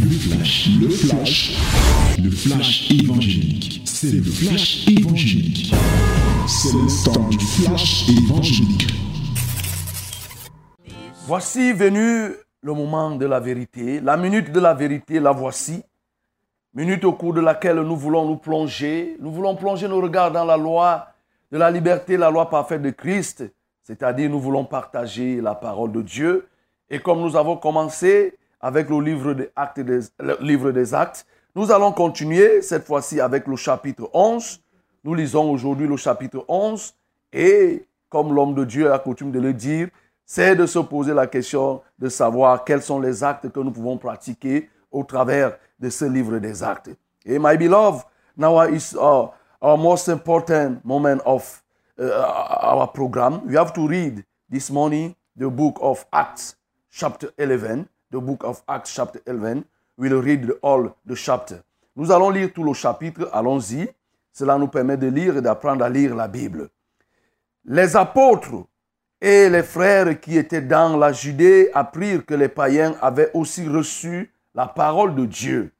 Le flash, le flash, le flash évangélique. C'est le flash évangélique. C'est le temps du flash évangélique. Voici venu le moment de la vérité. La minute de la vérité, la voici. Minute au cours de laquelle nous voulons nous plonger. Nous voulons plonger nos regards dans la loi de la liberté, la loi parfaite de Christ. C'est-à-dire, nous voulons partager la parole de Dieu. Et comme nous avons commencé avec le livre des actes, le livre des actes, nous allons continuer cette fois-ci avec le chapitre 11. Nous lisons aujourd'hui le chapitre 11. Et comme l'homme de Dieu a coutume de le dire, c'est de se poser la question de savoir quels sont les actes que nous pouvons pratiquer au travers de ce livre des actes. Et my beloved, now is our, our most important moment of uh, our program. We have to read this morning the book of Acts, chapter 11. The book of Acts, chapter 11. We'll read all the chapter. Nous allons lire tout le chapitre. Allons-y. Cela nous permet de lire et d'apprendre à lire la Bible. Les apôtres et les frères qui étaient dans la Judée apprirent que les païens avaient aussi reçu la parole de Dieu.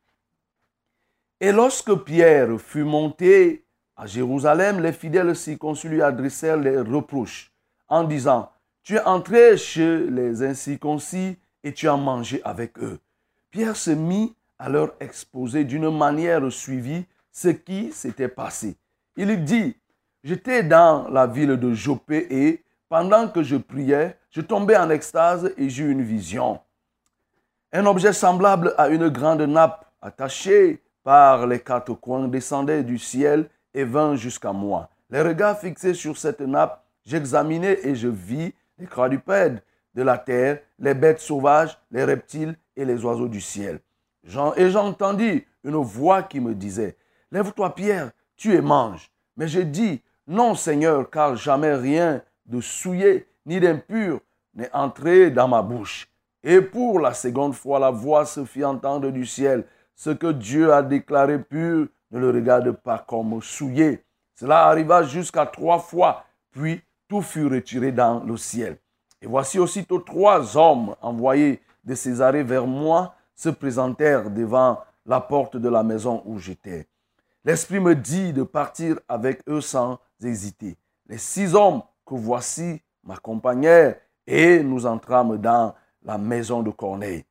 Et lorsque Pierre fut monté à Jérusalem, les fidèles circoncis lui adressèrent les reproches en disant, Tu es entré chez les incirconcis et tu as mangé avec eux. Pierre se mit à leur exposer d'une manière suivie ce qui s'était passé. Il dit, J'étais dans la ville de Jopé et pendant que je priais, je tombais en extase et j'eus une vision. Un objet semblable à une grande nappe attachée par les quatre coins descendait du ciel et vint jusqu'à moi. Les regards fixés sur cette nappe, j'examinai et je vis les quadrupèdes de la terre, les bêtes sauvages, les reptiles et les oiseaux du ciel. Et j'entendis une voix qui me disait, Lève-toi Pierre, tu es mange. Mais je dis, Non Seigneur, car jamais rien de souillé ni d'impur n'est entré dans ma bouche. Et pour la seconde fois, la voix se fit entendre du ciel. Ce que Dieu a déclaré pur, ne le regarde pas comme souillé. Cela arriva jusqu'à trois fois, puis tout fut retiré dans le ciel. Et voici aussitôt trois hommes envoyés de Césarée vers moi se présentèrent devant la porte de la maison où j'étais. L'Esprit me dit de partir avec eux sans hésiter. Les six hommes que voici m'accompagnèrent et nous entrâmes dans la maison de Corneille.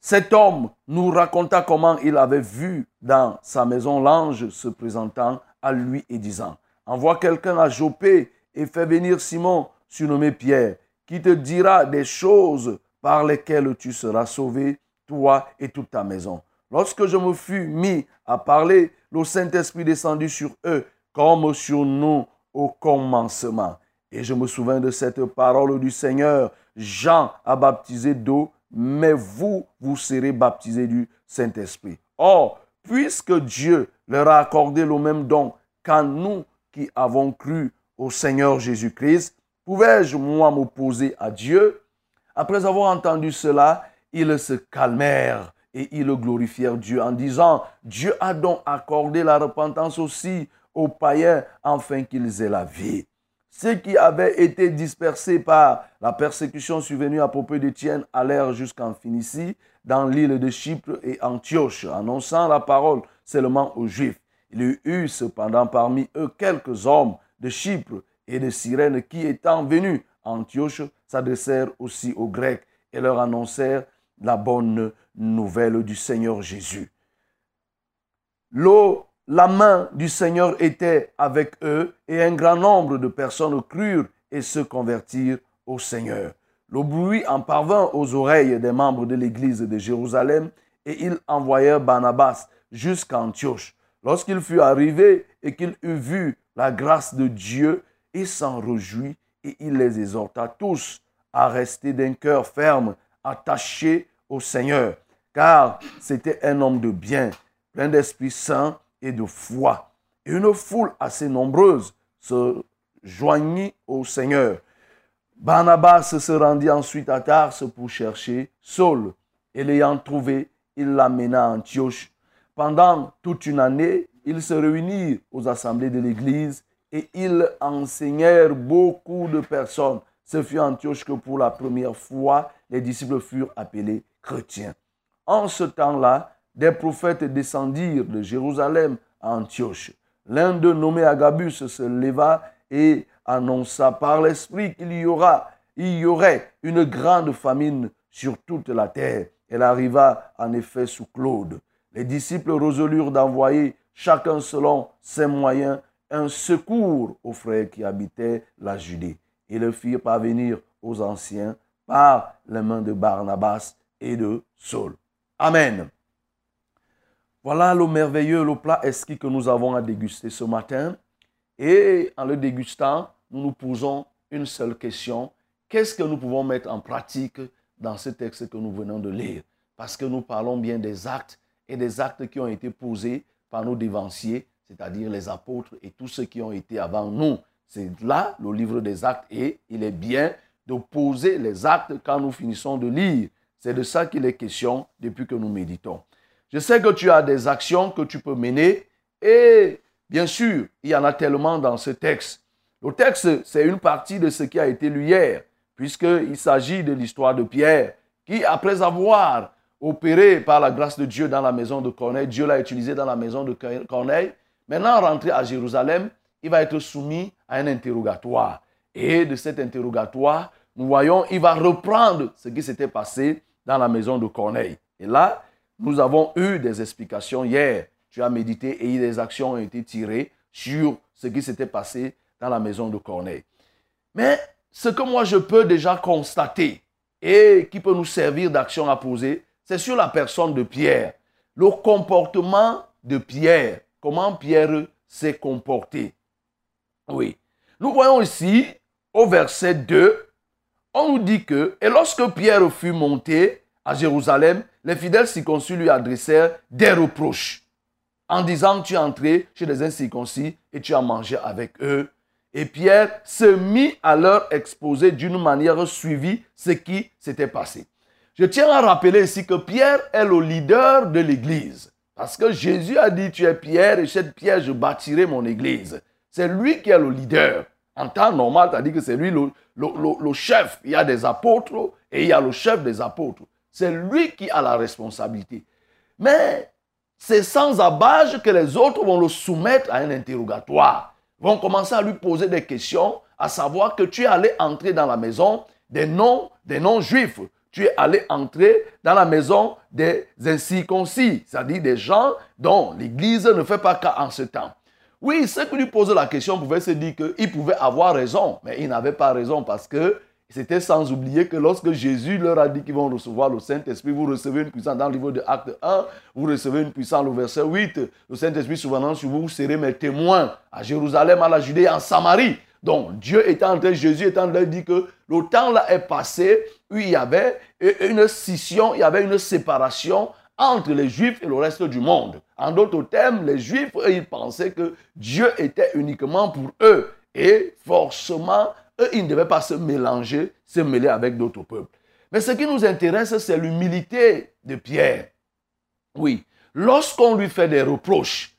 Cet homme nous raconta comment il avait vu dans sa maison l'ange se présentant à lui et disant, envoie quelqu'un à Jopé et fais venir Simon, surnommé Pierre, qui te dira des choses par lesquelles tu seras sauvé, toi et toute ta maison. Lorsque je me fus mis à parler, le Saint-Esprit descendit sur eux comme sur nous au commencement. Et je me souviens de cette parole du Seigneur. Jean a baptisé d'eau, mais vous, vous serez baptisés du Saint-Esprit. Or, puisque Dieu leur a accordé le même don qu'à nous qui avons cru au Seigneur Jésus-Christ, pouvais-je, moi, m'opposer à Dieu? Après avoir entendu cela, ils se calmèrent et ils glorifièrent Dieu en disant, Dieu a donc accordé la repentance aussi aux païens afin qu'ils aient la vie. Ceux qui avaient été dispersés par la persécution survenue à propos d'Étienne allèrent jusqu'en Phénicie, dans l'île de Chypre et Antioche, annonçant la parole seulement aux Juifs. Il y eut cependant parmi eux quelques hommes de Chypre et de Cyrène qui, étant venus à Antioche, s'adressèrent aussi aux Grecs et leur annoncèrent la bonne nouvelle du Seigneur Jésus. L'eau la main du Seigneur était avec eux et un grand nombre de personnes crurent et se convertirent au Seigneur. Le bruit en parvint aux oreilles des membres de l'église de Jérusalem et ils envoyèrent Barnabas jusqu'à Antioche. Lorsqu'il fut arrivé et qu'il eut vu la grâce de Dieu, il s'en réjouit et il les exhorta tous à rester d'un cœur ferme, attachés au Seigneur, car c'était un homme de bien, plein d'Esprit Saint et de foi. Et une foule assez nombreuse se joignit au Seigneur. Barnabas se rendit ensuite à Tarse pour chercher Saul. Et l'ayant trouvé, il l'amena à Antioche. Pendant toute une année, ils se réunirent aux assemblées de l'Église et ils enseignèrent beaucoup de personnes. Ce fut Antioche que pour la première fois, les disciples furent appelés chrétiens. En ce temps-là, des prophètes descendirent de Jérusalem à Antioche. L'un d'eux, nommé Agabus, se leva et annonça par l'Esprit qu'il y y aurait une grande famine sur toute la terre. Elle arriva en effet sous Claude. Les disciples résolurent d'envoyer, chacun selon ses moyens, un secours aux frères qui habitaient la Judée. Ils le firent parvenir aux anciens par les mains de Barnabas et de Saul. Amen. Voilà le merveilleux, le plat esquis que nous avons à déguster ce matin. Et en le dégustant, nous nous posons une seule question. Qu'est-ce que nous pouvons mettre en pratique dans ce texte que nous venons de lire? Parce que nous parlons bien des actes et des actes qui ont été posés par nos dévanciers, c'est-à-dire les apôtres et tous ceux qui ont été avant nous. C'est là le livre des actes et il est bien de poser les actes quand nous finissons de lire. C'est de ça qu'il est question depuis que nous méditons. Je sais que tu as des actions que tu peux mener et bien sûr, il y en a tellement dans ce texte. Le texte, c'est une partie de ce qui a été lu hier, puisqu'il s'agit de l'histoire de Pierre, qui, après avoir opéré par la grâce de Dieu dans la maison de Corneille, Dieu l'a utilisé dans la maison de Corneille, maintenant rentré à Jérusalem, il va être soumis à un interrogatoire. Et de cet interrogatoire, nous voyons, il va reprendre ce qui s'était passé dans la maison de Corneille. Et là, nous avons eu des explications hier. Tu as médité et des actions ont été tirées sur ce qui s'était passé dans la maison de Corneille. Mais ce que moi je peux déjà constater et qui peut nous servir d'action à poser, c'est sur la personne de Pierre. Le comportement de Pierre. Comment Pierre s'est comporté. Oui. Nous voyons ici, au verset 2, on nous dit que, et lorsque Pierre fut monté à Jérusalem, les fidèles circoncis lui adressèrent des reproches en disant, tu es entré chez les incirconcis et tu as mangé avec eux. Et Pierre se mit à leur exposer d'une manière suivie ce qui s'était passé. Je tiens à rappeler ici que Pierre est le leader de l'Église. Parce que Jésus a dit, tu es Pierre et cette pierre, je bâtirai mon Église. C'est lui qui est le leader. En temps normal, c'est-à-dire que c'est lui le, le, chef. Il y a des apôtres et il y a le chef des apôtres. C'est lui qui a la responsabilité. Mais c'est sans abage que les autres vont le soumettre à un interrogatoire. Vont commencer à lui poser des questions, à savoir que tu es allé entrer dans la maison des non, des non-juifs. Tu es allé entrer dans la maison des incirconcis, c'est-à-dire des gens dont l'Église ne fait pas cas en ce temps. Oui, ceux qui lui posaient la question pouvaient se dire qu'il pouvait avoir raison, mais il n'avait pas raison parce que c'était sans oublier que lorsque Jésus leur a dit qu'ils vont recevoir le Saint-Esprit, vous recevez une puissance dans le livre de Acte 1, vous recevez une puissance, le verset 8, le Saint-Esprit souvenant sur vous, vous serez mes témoins à Jérusalem, à la Judée, en Samarie. Donc Dieu était en train, Jésus était en train de dire que le temps là est passé où il y avait une scission, il y avait une séparation entre les Juifs et le reste du monde. En d'autres termes, les Juifs, ils pensaient que Dieu était uniquement pour eux. Et forcément, eux, ils ne devaient pas se mélanger, se mêler avec d'autres peuples. Mais ce qui nous intéresse, c'est l'humilité de Pierre. Oui, lorsqu'on lui fait des reproches,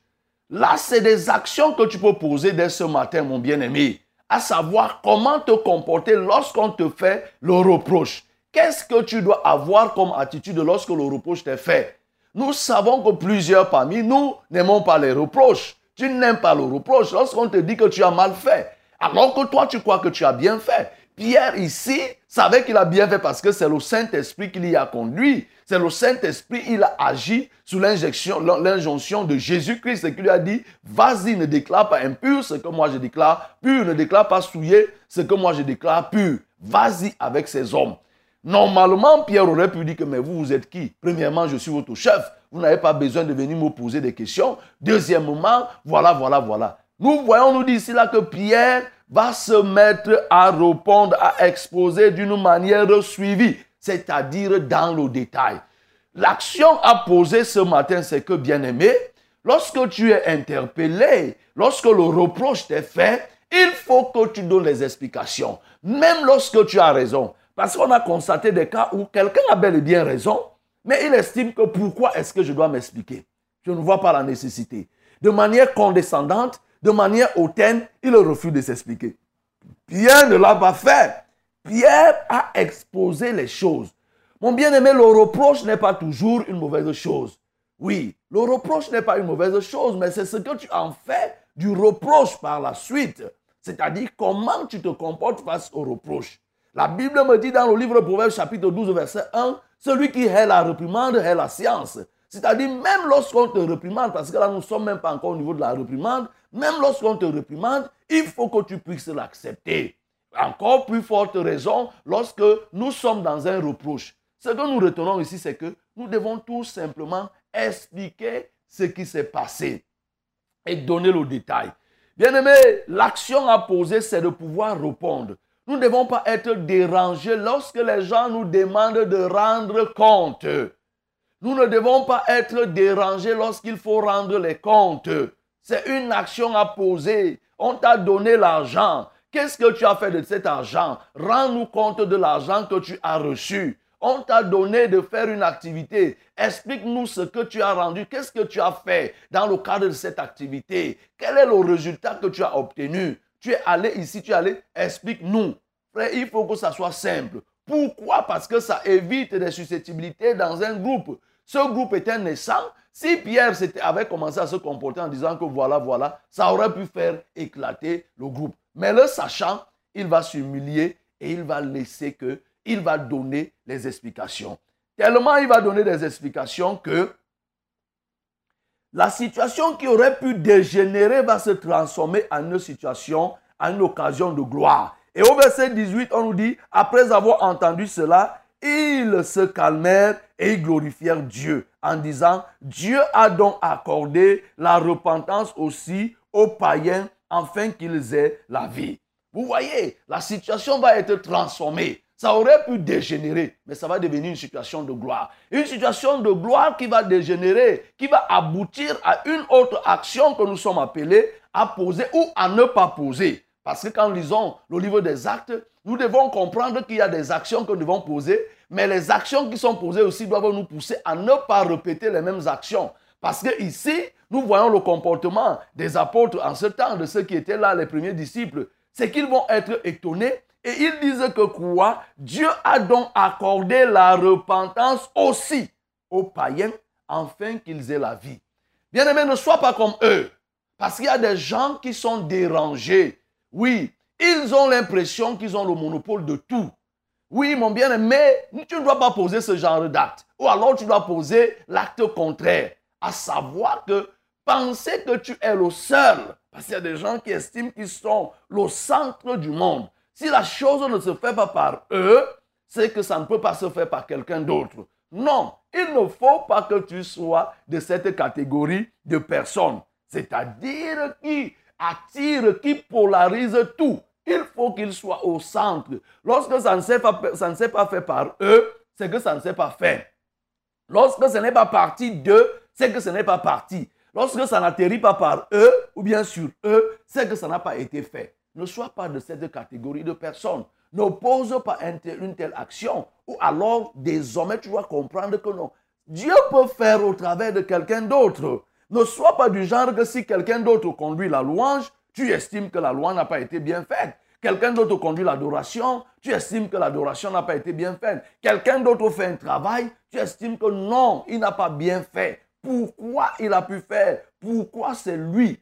là, c'est des actions que tu peux poser dès ce matin, mon bien-aimé, à savoir comment te comporter lorsqu'on te fait le reproche. Qu'est-ce que tu dois avoir comme attitude lorsque le reproche t'est fait? Nous savons que plusieurs parmi nous n'aimons pas les reproches. Tu n'aimes pas le reproche lorsqu'on te dit que tu as mal fait. Alors que toi, tu crois que tu as bien fait. Pierre ici savait qu'il a bien fait parce que c'est le Saint-Esprit qui l'y a conduit. C'est le Saint-Esprit, il a agi sous l'injonction de Jésus-Christ qui lui a dit, vas-y, ne déclare pas impur ce que moi je déclare pur, ne déclare pas souillé ce que moi je déclare pur. Vas-y avec ces hommes. Normalement, Pierre aurait pu dire que, mais vous, vous êtes qui? Premièrement, je suis votre chef. Vous n'avez pas besoin de venir me poser des questions. Deuxièmement, voilà, voilà, voilà. Nous voyons, nous dit ici là que Pierre va se mettre à répondre, à exposer d'une manière suivie, c'est-à-dire dans le détail. L'action à poser ce matin, c'est que, bien aimé, lorsque tu es interpellé, lorsque le reproche t'est fait, il faut que tu donnes les explications, même lorsque tu as raison. Parce qu'on a constaté des cas où quelqu'un a bel et bien raison, mais il estime que pourquoi est-ce que je dois m'expliquer? Je ne vois pas la nécessité. De manière condescendante, de manière hautaine, il refuse de s'expliquer. Pierre ne l'a pas fait. Pierre a exposé les choses. Mon bien-aimé, le reproche n'est pas toujours une mauvaise chose. Oui, le reproche n'est pas une mauvaise chose, mais c'est ce que tu en fais du reproche par la suite. C'est-à-dire comment tu te comportes face au reproche. La Bible me dit dans le livre de Proverbes chapitre 12 verset 1, celui qui hait la réprimande hait la science. C'est-à-dire même lorsqu'on te réprimande, parce que là nous ne sommes même pas encore au niveau de la réprimande, même lorsqu'on te réprimande, il faut que tu puisses l'accepter. Encore plus forte raison lorsque nous sommes dans un reproche. Ce que nous retenons ici, c'est que nous devons tout simplement expliquer ce qui s'est passé et donner le détail. Bien aimé, l'action à poser, c'est de pouvoir répondre. Nous ne devons pas être dérangés lorsque les gens nous demandent de rendre compte. Nous ne devons pas être dérangés lorsqu'il faut rendre les comptes. C'est une action à poser. On t'a donné l'argent. Qu'est-ce que tu as fait de cet argent? Rends-nous compte de l'argent que tu as reçu. On t'a donné de faire une activité. Explique-nous ce que tu as rendu. Qu'est-ce que tu as fait dans le cadre de cette activité? Quel est le résultat que tu as obtenu? Tu es allé ici, tu es allé. Explique-nous. Il faut que ça soit simple. Pourquoi? Parce que ça évite des susceptibilités dans un groupe. Ce groupe était naissant. Si Pierre avait commencé à se comporter en disant que voilà, voilà, ça aurait pu faire éclater le groupe. Mais le sachant, il va s'humilier et il va laisser que il va donner les explications. Tellement il va donner des explications que la situation qui aurait pu dégénérer va se transformer en une situation, en une occasion de gloire. Et au verset 18, on nous dit, après avoir entendu cela, ils se calmèrent et glorifièrent Dieu en disant, Dieu a donc accordé la repentance aussi aux païens afin qu'ils aient la vie. Vous voyez, la situation va être transformée. Ça aurait pu dégénérer, mais ça va devenir une situation de gloire. Une situation de gloire qui va dégénérer, qui va aboutir à une autre action que nous sommes appelés à poser ou à ne pas poser. Parce que quand lisons le livre des actes, nous devons comprendre qu'il y a des actions que nous devons poser, mais les actions qui sont posées aussi doivent nous pousser à ne pas répéter les mêmes actions. Parce que ici, nous voyons le comportement des apôtres en ce temps, de ceux qui étaient là, les premiers disciples. C'est qu'ils vont être étonnés et ils disent que quoi? Dieu a donc accordé la repentance aussi aux païens afin qu'ils aient la vie. Bien aimé, ne sois pas comme eux. Parce qu'il y a des gens qui sont dérangés. Oui, ils ont l'impression qu'ils ont le monopole de tout. Oui, mon bien-aimé, tu ne dois pas poser ce genre d'acte. Ou alors tu dois poser l'acte contraire. À savoir que penser que tu es le seul. Parce qu'il y a des gens qui estiment qu'ils sont le centre du monde. Si la chose ne se fait pas par eux, c'est que ça ne peut pas se faire par quelqu'un d'autre. Non, il ne faut pas que tu sois de cette catégorie de personnes. C'est-à-dire qui attire, qui polarise tout. Il faut qu'il soit au centre. Lorsque ça ne s'est pas, pas fait par eux, c'est que ça ne s'est pas fait. Lorsque ce n'est pas parti d'eux, c'est que ce n'est pas parti. Lorsque ça n'atterrit pas par eux ou bien sur eux, c'est que ça n'a pas été fait. Ne sois pas de cette catégorie de personnes. Ne pose pas une telle action. Ou alors, désormais, tu dois comprendre que non. Dieu peut faire au travers de quelqu'un d'autre. Ne sois pas du genre que si quelqu'un d'autre conduit la louange, tu estimes que la louange n'a pas été bien faite. Quelqu'un d'autre conduit l'adoration, tu estimes que l'adoration n'a pas été bien faite. Quelqu'un d'autre fait un travail, tu estimes que non, il n'a pas bien fait. Pourquoi il a pu faire? Pourquoi c'est lui?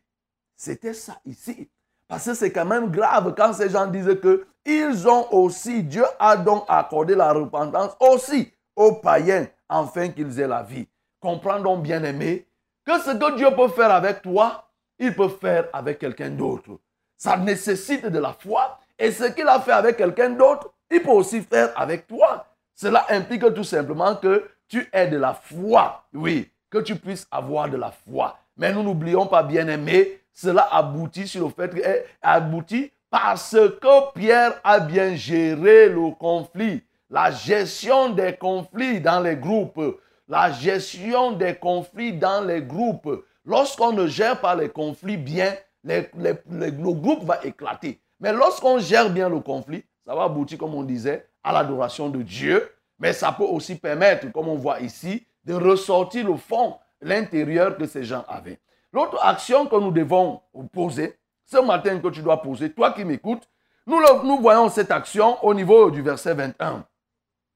C'était ça ici. Parce que c'est quand même grave quand ces gens disent que ils ont aussi, Dieu a donc accordé la repentance aussi aux païens afin qu'ils aient la vie. Comprends bien aimé que ce que Dieu peut faire avec toi, il peut faire avec quelqu'un d'autre. Ça nécessite de la foi et ce qu'il a fait avec quelqu'un d'autre, il peut aussi faire avec toi. Cela implique tout simplement que tu aies de la foi. Oui, que tu puisses avoir de la foi. Mais nous n'oublions pas, bien aimé, cela aboutit sur le fait que, eh, aboutit parce que Pierre a bien géré le conflit, la gestion des conflits dans les groupes, la gestion des conflits dans les groupes. Lorsqu'on ne gère pas les conflits bien, le groupe va éclater. Mais lorsqu'on gère bien le conflit, ça va aboutir, comme on disait, à l'adoration de Dieu. Mais ça peut aussi permettre, comme on voit ici, de ressortir le fond, l'intérieur que ces gens avaient. L'autre action que nous devons poser, ce matin que tu dois poser, toi qui m'écoutes, nous, nous voyons cette action au niveau du verset 21.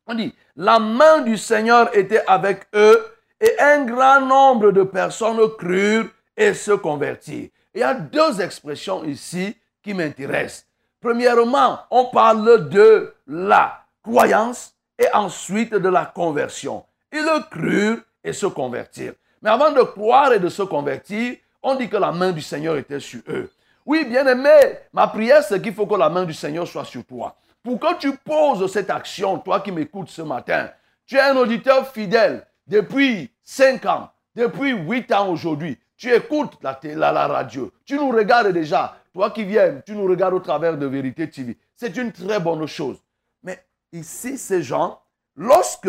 On dit, la main du Seigneur était avec eux et un grand nombre de personnes crurent et se convertirent. Il y a deux expressions ici qui m'intéressent. Premièrement, on parle de la croyance et ensuite de la conversion. Ils crurent et se convertirent. Mais avant de croire et de se convertir, on dit que la main du Seigneur était sur eux. Oui, bien aimé, ma prière, c'est qu'il faut que la main du Seigneur soit sur toi. Pour que tu poses cette action, toi qui m'écoutes ce matin, tu es un auditeur fidèle depuis 5 ans, depuis 8 ans aujourd'hui. Tu écoutes la, la, la, radio, tu nous regardes déjà. Toi qui viens, tu nous regardes au travers de Vérité TV. C'est une très bonne chose. Mais ici, ces gens, lorsque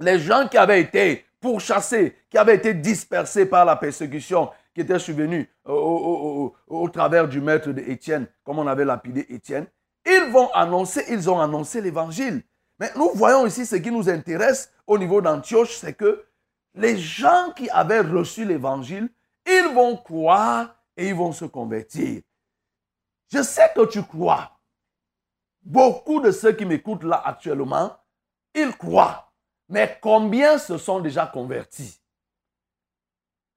les gens qui avaient été pourchassés, qui avaient été dispersés par la persécution qui était survenue au, travers du maître d'Étienne, comme on avait lapidé Étienne, ils vont annoncer, ils ont annoncé l'évangile. Mais nous voyons ici ce qui nous intéresse au niveau d'Antioche, c'est que les gens qui avaient reçu l'évangile, ils vont croire et ils vont se convertir. Je sais que tu crois. Beaucoup de ceux qui m'écoutent là actuellement, ils croient. Mais combien se sont déjà convertis?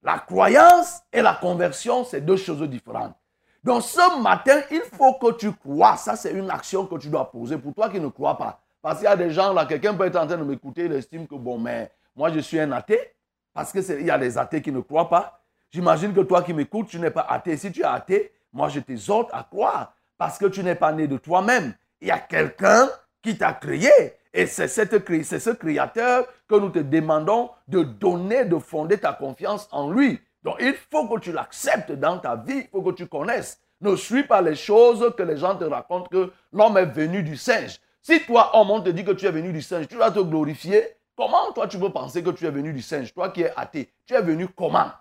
La croyance et la conversion, c'est deux choses différentes. Donc ce matin, il faut que tu crois. Ça, c'est une action que tu dois poser pour toi qui ne crois pas. Parce qu'il y a des gens là, quelqu'un peut être en train de m'écouter, il estime que bon, mais moi je suis un athée. Parce qu'il y a des athées qui ne croient pas. J'imagine que toi qui m'écoutes, tu n'es pas athée. Si tu es athée, moi je t'exhorte à croire. Parce que tu n'es pas né de toi-même. Il y a quelqu'un qui t'a créé. Et c'est ce créateur que nous te demandons de donner, de fonder ta confiance en lui. Donc il faut que tu l'acceptes dans ta vie, il faut que tu connaisses. Ne suis pas les choses que les gens te racontent que l'homme est venu du singe. Si toi, homme, on te dit que tu es venu du singe, tu dois te glorifier. Comment toi tu peux penser que tu es venu du singe Toi qui es athée, tu es venu comment?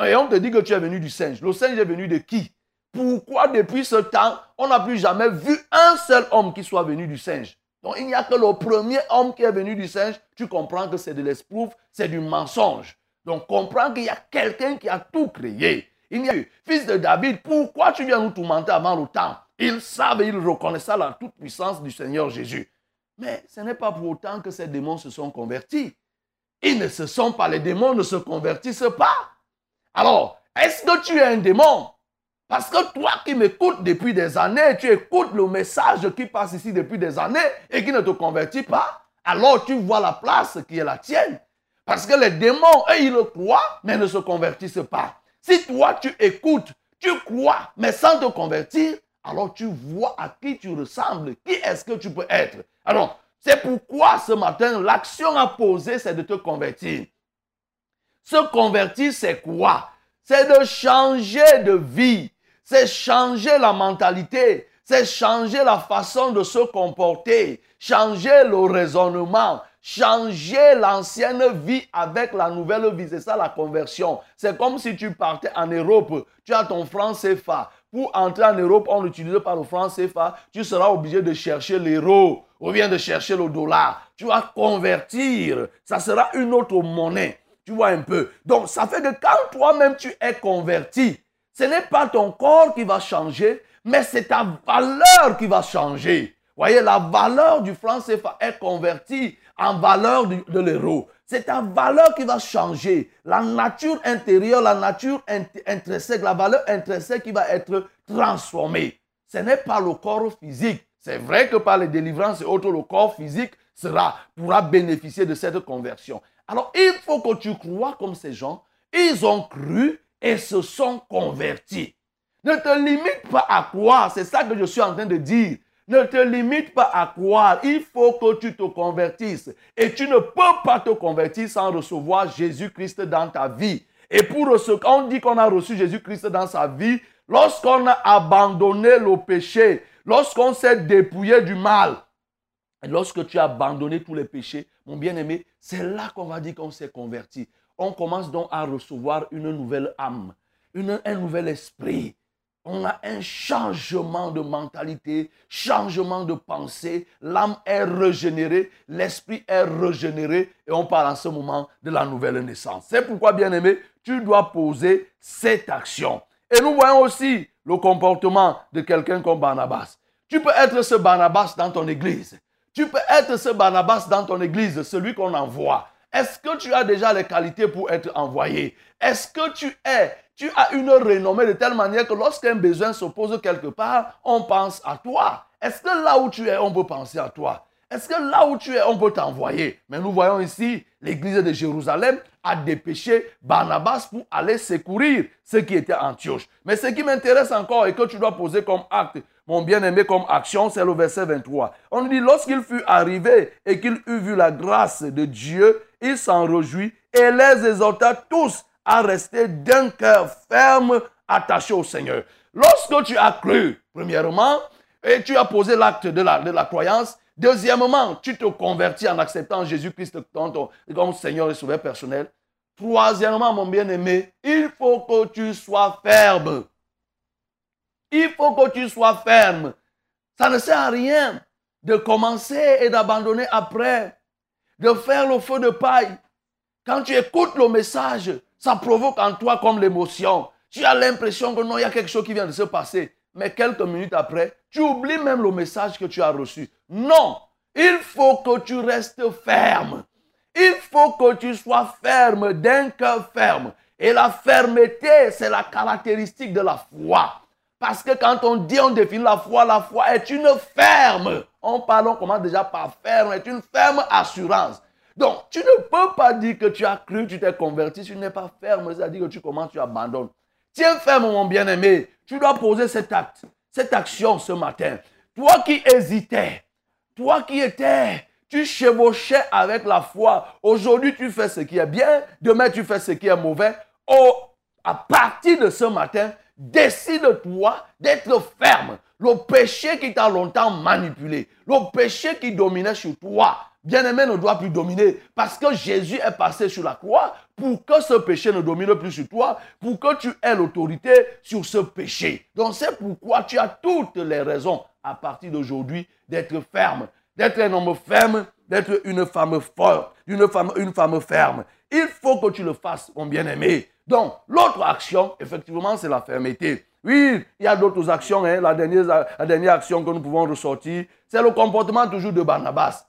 Et on te dit que tu es venu du singe. Le singe est venu de qui? Pourquoi depuis ce temps, on n'a plus jamais vu un seul homme qui soit venu du singe? Donc il n'y a que le premier homme qui est venu du singe. Tu comprends que c'est de l'espouf, c'est du mensonge. Donc comprends qu'il y a quelqu'un qui a tout créé. Il y a eu, fils de David, pourquoi tu viens nous tourmenter avant le temps? Ils savent et ils reconnaissent la toute-puissance du Seigneur Jésus. Mais ce n'est pas pour autant que ces démons se sont convertis. Ils ne se sont pas, les démons ne se convertissent pas. Alors, est-ce que tu es un démon? Parce que toi qui m'écoutes depuis des années, tu écoutes le message qui passe ici depuis des années et qui ne te convertit pas, alors tu vois la place qui est la tienne. Parce que les démons, eux, ils le croient, mais ne se convertissent pas. Si toi, tu écoutes, tu crois, mais sans te convertir, alors tu vois à qui tu ressembles, qui est-ce que tu peux être. Alors, c'est pourquoi ce matin, l'action à poser, c'est de te convertir. Se convertir, c'est quoi? C'est de changer de vie. C'est changer la mentalité. C'est changer la façon de se comporter. Changer le raisonnement changer l'ancienne vie avec la nouvelle vie. C'est ça la conversion. C'est comme si tu partais en Europe, tu as ton franc CFA. Pour entrer en Europe, on n'utilise pas le franc CFA. Tu seras obligé de chercher l'euro ou bien de chercher le dollar. Tu vas convertir. Ça sera une autre monnaie. Tu vois un peu. Donc, ça fait que quand toi-même tu es converti, ce n'est pas ton corps qui va changer, mais c'est ta valeur qui va changer. Voyez, la valeur du franc CFA est convertie en valeur de l'euro. C'est ta valeur qui va changer. La nature intérieure, la nature intrinsèque, la valeur intrinsèque qui va être transformée. Ce n'est pas le corps physique. C'est vrai que par les délivrances et autres, le corps physique sera, pourra bénéficier de cette conversion. Alors, il faut que tu crois comme ces gens. Ils ont cru et se sont convertis. Ne te limite pas à croire. C'est ça que je suis en train de dire. Ne te limite pas à croire. Il faut que tu te convertisses. Et tu ne peux pas te convertir sans recevoir Jésus-Christ dans ta vie. Et pour ce qu'on dit qu'on a reçu Jésus-Christ dans sa vie, lorsqu'on a abandonné le péché, lorsqu'on s'est dépouillé du mal, et lorsque tu as abandonné tous les péchés, mon bien-aimé, c'est là qu'on va dire qu'on s'est converti. On commence donc à recevoir une nouvelle âme, un nouvel esprit on a un changement de mentalité, changement de pensée. L'âme est régénérée, l'esprit est régénéré et on parle en ce moment de la nouvelle naissance. C'est pourquoi, bien-aimé, tu dois poser cette action. Et nous voyons aussi le comportement de quelqu'un comme Barnabas. Tu peux être ce Barnabas dans ton église. Tu peux être ce Barnabas dans ton église, celui qu'on envoie. Est-ce que tu as déjà les qualités pour être envoyé? Est-ce que tu es, tu as une renommée de telle manière que lorsqu'un besoin se pose quelque part, on pense à toi Est-ce que là où tu es, on peut penser à toi? Est-ce que là où tu es, on peut t'envoyer? Mais nous voyons ici, l'église de Jérusalem a dépêché Barnabas pour aller secourir ceux qui étaient à Antioche. Mais ce qui m'intéresse encore et que tu dois poser comme acte, mon bien-aimé, comme action, c'est le verset 23. On dit, lorsqu'il fut arrivé et qu'il eut vu la grâce de Dieu, il s'en réjouit et les exhorta tous à rester d'un cœur ferme attaché au Seigneur. Lorsque tu as cru, premièrement, et tu as posé l'acte de la, croyance, Deuxièmement, tu te convertis en acceptant Jésus-Christ comme Seigneur et Sauveur personnel. Troisièmement, mon bien-aimé, il faut que tu sois ferme. Il faut que tu sois ferme. Ça ne sert à rien de commencer et d'abandonner après, de faire le feu de paille. Quand tu écoutes le message, ça provoque en toi comme l'émotion. Tu as l'impression que non, il y a quelque chose qui vient de se passer. Mais quelques minutes après, tu oublies même le message que tu as reçu. Non, il faut que tu restes ferme. Il faut que tu sois ferme, d'un cœur ferme. Et la fermeté, c'est la caractéristique de la foi. Parce que quand on dit, on définit la foi, la foi est une ferme. On parle, on commence déjà par ferme, est une ferme assurance. Donc, tu ne peux pas dire que tu as cru, tu t'es converti, tu n'es pas ferme, c'est-à-dire que tu commences, tu abandonnes. Tiens ferme, mon bien-aimé. Tu dois poser cet acte cette action ce matin. Toi qui hésitais, toi qui étais, tu chevauchais avec la foi. Aujourd'hui, tu fais ce qui est bien. Demain, tu fais ce qui est mauvais. Oh, à partir de ce matin, décide-toi d'être ferme. Le péché qui t'a longtemps manipulé, le péché qui dominait sur toi, bien-aimé, ne doit plus dominer. Parce que Jésus est passé sur la croix pour que ce péché ne domine plus sur toi, pour que tu aies l'autorité sur ce péché. Donc c'est pourquoi tu as toutes les raisons à partir d'aujourd'hui d'être ferme, d'être un homme ferme, d'être une femme forte, une femme, une femme ferme. Il faut que tu le fasses, mon bien-aimé. Donc, l'autre action, effectivement, c'est la fermeté. Oui, il y a d'autres actions. Hein. La, dernière, la dernière action que nous pouvons ressortir, c'est le comportement toujours de Barnabas.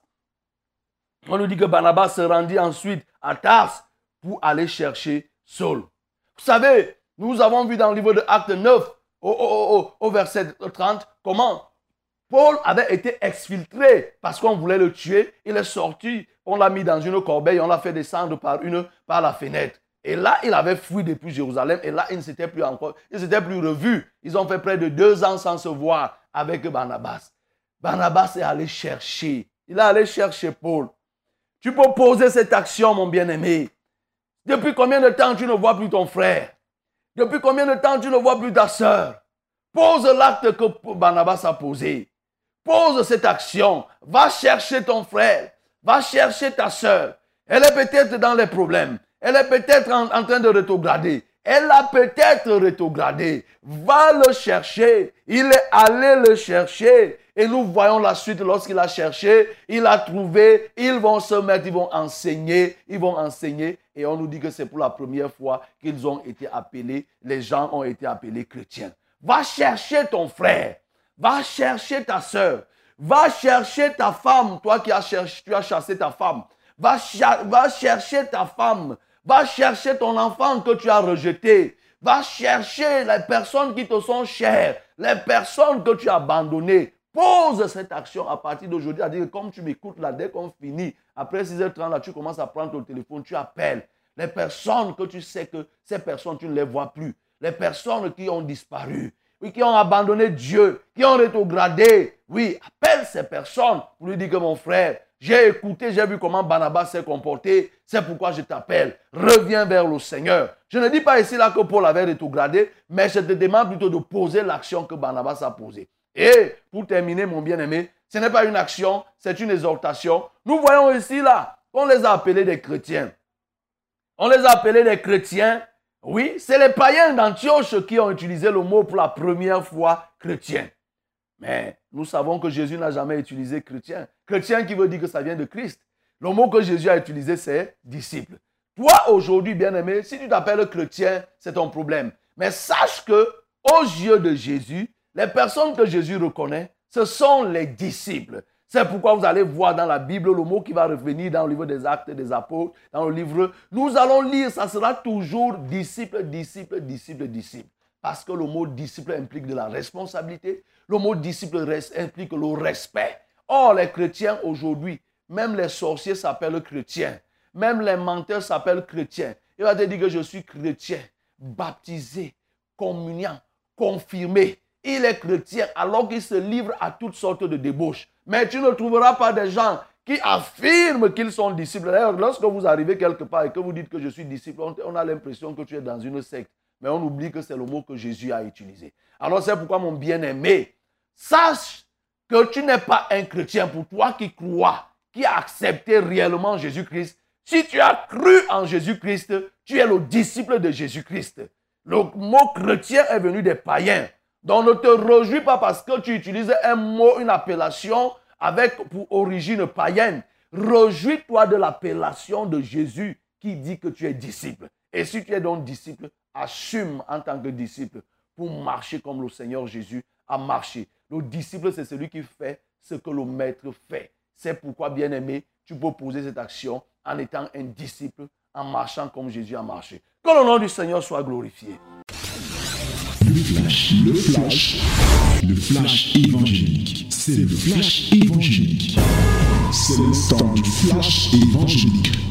On nous dit que Barnabas se rendit ensuite à Tars pour aller chercher Saul. Vous savez, nous avons vu dans le livre de Acte 9, au, verset 30, comment Paul avait été exfiltré parce qu'on voulait le tuer. Il est sorti, on l'a mis dans une corbeille, on l'a fait descendre par, une, par la fenêtre. Et là, il avait fui depuis Jérusalem. Et là, il ne s'était plus encore, il s'était plus revu. Ils ont fait près de deux ans sans se voir avec Barnabas. Barnabas est allé chercher. Il est allé chercher Paul. Tu peux poser cette action, mon bien-aimé. Depuis combien de temps tu ne vois plus ton frère? Depuis combien de temps tu ne vois plus ta soeur Pose l'acte que Barnabas a posé. Pose cette action. Va chercher ton frère. Va chercher ta soeur. Elle est peut-être dans les problèmes. Elle est peut-être en, en, train de rétrograder. Elle a peut-être rétrogradé. Va le chercher. Il est allé le chercher. Et nous voyons la suite lorsqu'il a cherché, il a trouvé, ils vont se mettre, ils vont enseigner, ils vont enseigner. Et on nous dit que c'est pour la première fois qu'ils ont été appelés, les gens ont été appelés chrétiens. Va chercher ton frère, va chercher ta soeur, va chercher ta femme, toi qui as cherché, tu as chassé ta femme. Va, va chercher ta femme, va chercher ton enfant que tu as rejeté. Va chercher les personnes qui te sont chères, les personnes que tu as abandonnées. Pose cette action à partir d'aujourd'hui. À comme tu m'écoutes là, dès qu'on finit, après 6h30, là, tu commences à prendre ton téléphone, tu appelles les personnes que tu sais que ces personnes, tu ne les vois plus. Les personnes qui ont disparu, oui, qui ont abandonné Dieu, qui ont rétrogradé. Oui, appelle ces personnes pour lui dire que mon frère, j'ai écouté, j'ai vu comment Barnabas s'est comporté. C'est pourquoi je t'appelle. Reviens vers le Seigneur. Je ne dis pas ici là que Paul avait rétrogradé, mais je te demande plutôt de poser l'action que Barnabas a posée. Et pour terminer, mon bien-aimé, ce n'est pas une action, c'est une exhortation. Nous voyons ici là qu'on les a appelés des chrétiens. On les a appelés des chrétiens. Oui, c'est les païens d'Antioche qui ont utilisé le mot pour la première fois chrétien. Mais nous savons que Jésus n'a jamais utilisé chrétien. Chrétien qui veut dire que ça vient de Christ. Le mot que Jésus a utilisé, c'est disciple. Toi, aujourd'hui, bien-aimé, si tu t'appelles chrétien, c'est ton problème. Mais sache que, aux yeux de Jésus, les personnes que Jésus reconnaît, ce sont les disciples. C'est pourquoi vous allez voir dans la Bible le mot qui va revenir dans le livre des Actes des Apôtres, dans le livre. Nous allons lire, ça sera toujours disciple, disciple, disciple, disciple. Parce que le mot disciple implique de la responsabilité. Le mot disciple implique le respect. Or, les chrétiens aujourd'hui, même les sorciers s'appellent chrétiens. Même les menteurs s'appellent chrétiens. Il va te dire que je suis chrétien, baptisé, communiant, confirmé. Il est chrétien alors qu'il se livre à toutes sortes de débauches. Mais tu ne trouveras pas des gens qui affirment qu'ils sont disciples. D'ailleurs, lorsque vous arrivez quelque part et que vous dites que je suis disciple, on a l'impression que tu es dans une secte. Mais on oublie que c'est le mot que Jésus a utilisé. Alors c'est pourquoi mon bien-aimé, sache que tu n'es pas un chrétien pour toi qui crois, qui a accepté réellement Jésus-Christ. Si tu as cru en Jésus-Christ, tu es le disciple de Jésus-Christ. Le mot chrétien est venu des païens. Donc ne te réjouis pas parce que tu utilises un mot, une appellation avec pour origine païenne. Réjouis-toi de l'appellation de Jésus qui dit que tu es disciple. Et si tu es donc disciple, assume en tant que disciple pour marcher comme le Seigneur Jésus a marché. Le disciple, c'est celui qui fait ce que le maître fait. C'est pourquoi, bien-aimé, tu peux poser cette action en étant un disciple, en marchant comme Jésus a marché. Que le nom du Seigneur soit glorifié. Flash, le flash, le flash évangélique. C'est le flash évangélique. C'est le temps du flash évangélique.